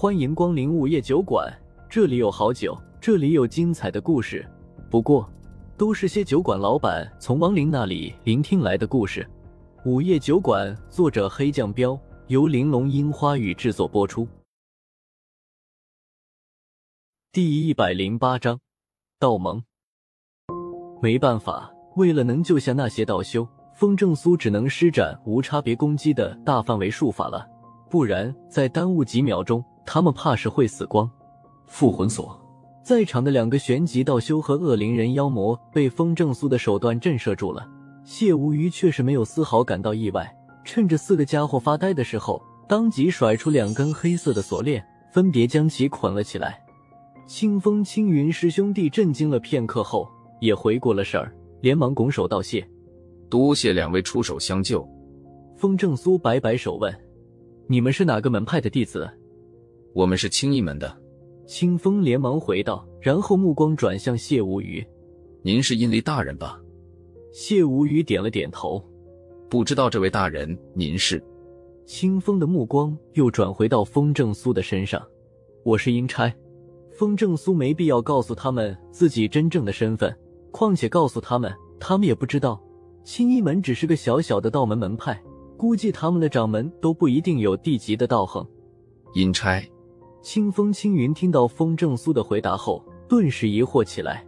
欢迎光临午夜酒馆，这里有好酒，这里有精彩的故事。不过，都是些酒馆老板从亡灵那里聆听来的故事。午夜酒馆，作者黑酱标，由玲珑樱花雨制作播出。第一百零八章，道盟。没办法，为了能救下那些道修，风正苏只能施展无差别攻击的大范围术法了，不然再耽误几秒钟，他们怕是会死光。复魂锁，在场的两个玄级道修和恶灵人妖魔被风正苏的手段震慑住了，谢无虞却是没有丝毫感到意外，趁着四个家伙发呆的时候，当即甩出两根黑色的锁链，分别将其捆了起来。清风、青云师兄弟震惊了片刻后。也回过了神儿，连忙拱手道谢：“多谢两位出手相救。”风正苏摆摆手问：“你们是哪个门派的弟子？”“我们是青衣门的。”清风连忙回道，然后目光转向谢无虞：“您是阴离大人吧？”谢无虞点了点头：“不知道这位大人您是？”清风的目光又转回到风正苏的身上：“我是阴差。”风正苏没必要告诉他们自己真正的身份。况且告诉他们，他们也不知道，青衣门只是个小小的道门门派，估计他们的掌门都不一定有地级的道行。阴差，清风青云听到风正苏的回答后，顿时疑惑起来。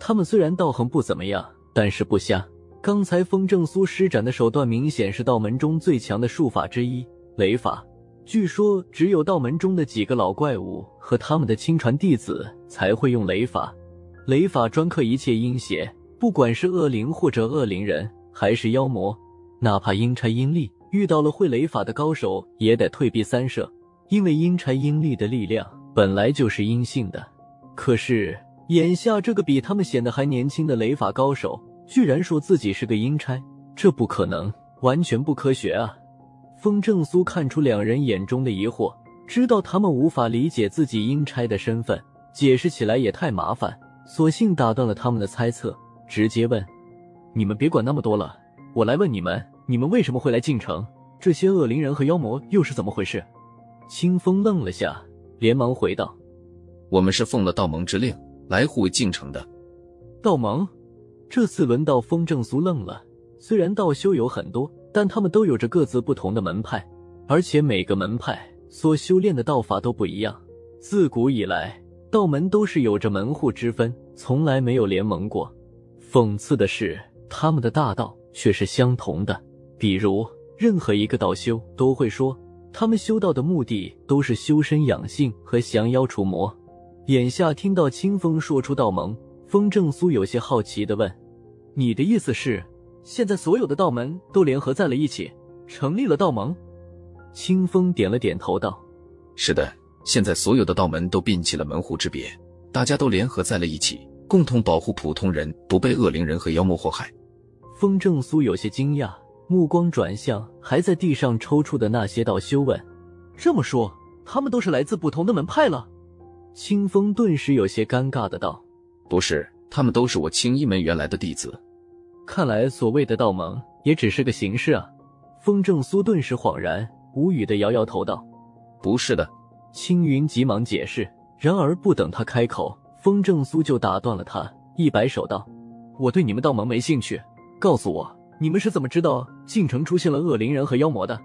他们虽然道行不怎么样，但是不瞎。刚才风正苏施展的手段，明显是道门中最强的术法之一——雷法。据说，只有道门中的几个老怪物和他们的亲传弟子才会用雷法。雷法专克一切阴邪，不管是恶灵或者恶灵人，还是妖魔，哪怕阴差阴历遇到了会雷法的高手，也得退避三舍，因为阴差阴历的力量本来就是阴性的。可是眼下这个比他们显得还年轻的雷法高手，居然说自己是个阴差，这不可能，完全不科学啊！风正苏看出两人眼中的疑惑，知道他们无法理解自己阴差的身份，解释起来也太麻烦。索性打断了他们的猜测，直接问：“你们别管那么多了，我来问你们，你们为什么会来晋城？这些恶灵人和妖魔又是怎么回事？”清风愣了下，连忙回道：“我们是奉了道盟之令来护卫晋城的。”道盟？这次轮到风正苏愣了。虽然道修有很多，但他们都有着各自不同的门派，而且每个门派所修炼的道法都不一样。自古以来。道门都是有着门户之分，从来没有联盟过。讽刺的是，他们的大道却是相同的。比如，任何一个道修都会说，他们修道的目的都是修身养性和降妖除魔。眼下听到清风说出道盟，风正苏有些好奇的问：“你的意思是，现在所有的道门都联合在了一起，成立了道盟？”清风点了点头道：“是的。”现在所有的道门都摒弃了门户之别，大家都联合在了一起，共同保护普通人不被恶灵人和妖魔祸害。风正苏有些惊讶，目光转向还在地上抽搐的那些道修，问：“这么说，他们都是来自不同的门派了？”清风顿时有些尴尬的道：“不是，他们都是我青衣门原来的弟子。看来所谓的道盟也只是个形式啊。”风正苏顿时恍然，无语的摇摇头道：“不是的。”青云急忙解释，然而不等他开口，风正苏就打断了他，一摆手道：“我对你们道盟没兴趣，告诉我，你们是怎么知道晋城出现了恶灵人和妖魔的？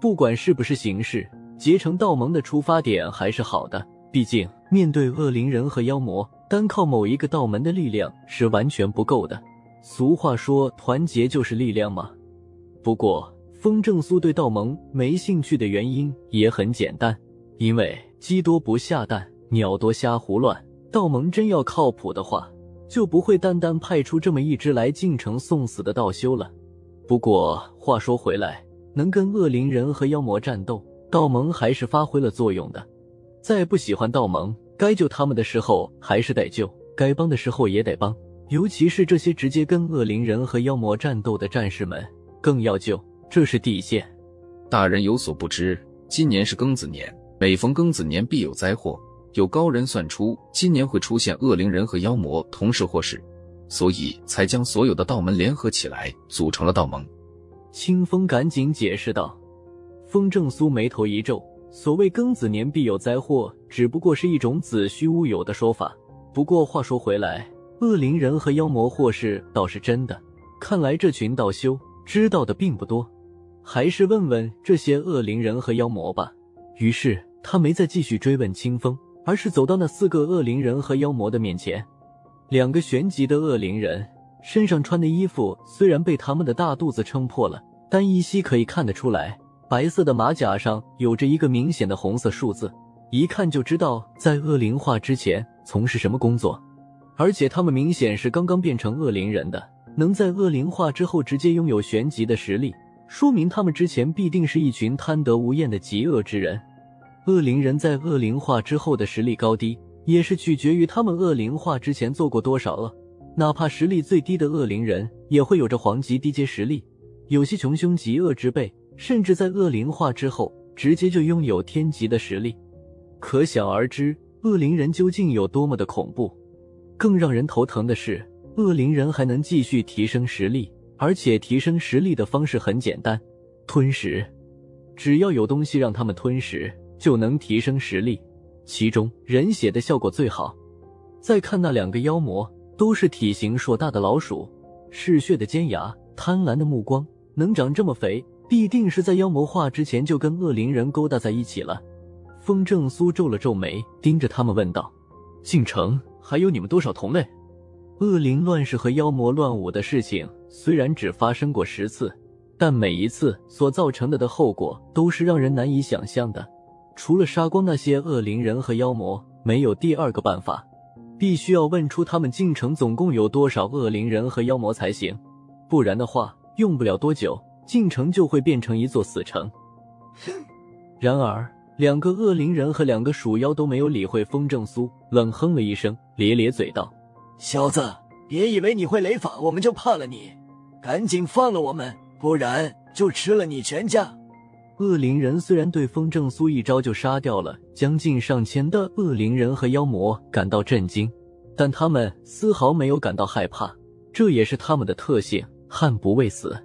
不管是不是形式，结成道盟的出发点还是好的。毕竟面对恶灵人和妖魔，单靠某一个道门的力量是完全不够的。俗话说，团结就是力量嘛。不过，风正苏对道盟没兴趣的原因也很简单。”因为鸡多不下蛋，鸟多瞎胡乱。道盟真要靠谱的话，就不会单单派出这么一支来进城送死的道修了。不过话说回来，能跟恶灵人和妖魔战斗，道盟还是发挥了作用的。再不喜欢道盟，该救他们的时候还是得救，该帮的时候也得帮。尤其是这些直接跟恶灵人和妖魔战斗的战士们，更要救，这是底线。大人有所不知，今年是庚子年。每逢庚子年必有灾祸，有高人算出今年会出现恶灵人和妖魔同时祸事，所以才将所有的道门联合起来组成了道盟。清风赶紧解释道。风正苏眉头一皱，所谓庚子年必有灾祸，只不过是一种子虚乌有的说法。不过话说回来，恶灵人和妖魔祸事倒是真的。看来这群道修知道的并不多，还是问问这些恶灵人和妖魔吧。于是他没再继续追问清风，而是走到那四个恶灵人和妖魔的面前。两个旋级的恶灵人身上穿的衣服虽然被他们的大肚子撑破了，但依稀可以看得出来，白色的马甲上有着一个明显的红色数字，一看就知道在恶灵化之前从事什么工作。而且他们明显是刚刚变成恶灵人的，能在恶灵化之后直接拥有旋级的实力，说明他们之前必定是一群贪得无厌的极恶之人。恶灵人在恶灵化之后的实力高低，也是取决于他们恶灵化之前做过多少恶。哪怕实力最低的恶灵人，也会有着黄级低阶实力。有些穷凶极恶之辈，甚至在恶灵化之后，直接就拥有天级的实力。可想而知，恶灵人究竟有多么的恐怖。更让人头疼的是，恶灵人还能继续提升实力，而且提升实力的方式很简单：吞食。只要有东西让他们吞食，就能提升实力。其中人血的效果最好。再看那两个妖魔，都是体型硕大的老鼠，嗜血的尖牙，贪婪的目光，能长这么肥，必定是在妖魔化之前就跟恶灵人勾搭在一起了。风正苏皱了皱眉，盯着他们问道：“进城？”还有你们多少同类？恶灵乱世和妖魔乱舞的事情虽然只发生过十次，但每一次所造成的的后果都是让人难以想象的。除了杀光那些恶灵人和妖魔，没有第二个办法。必须要问出他们进城总共有多少恶灵人和妖魔才行，不然的话，用不了多久，进城就会变成一座死城。然而。两个恶灵人和两个鼠妖都没有理会风正苏，冷哼了一声，咧咧嘴道：“小子，别以为你会雷法，我们就怕了你！赶紧放了我们，不然就吃了你全家！”恶灵人虽然对风正苏一招就杀掉了将近上千的恶灵人和妖魔感到震惊，但他们丝毫没有感到害怕，这也是他们的特性：悍不畏死，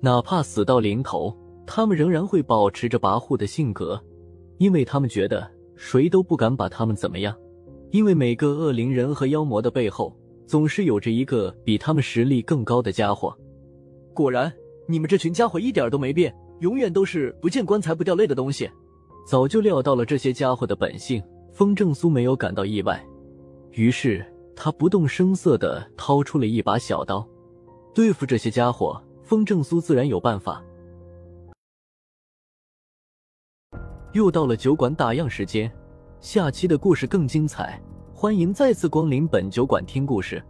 哪怕死到临头，他们仍然会保持着跋扈的性格。因为他们觉得谁都不敢把他们怎么样，因为每个恶灵人和妖魔的背后总是有着一个比他们实力更高的家伙。果然，你们这群家伙一点都没变，永远都是不见棺材不掉泪的东西。早就料到了这些家伙的本性，风正苏没有感到意外，于是他不动声色地掏出了一把小刀，对付这些家伙，风正苏自然有办法。又到了酒馆打烊时间，下期的故事更精彩，欢迎再次光临本酒馆听故事。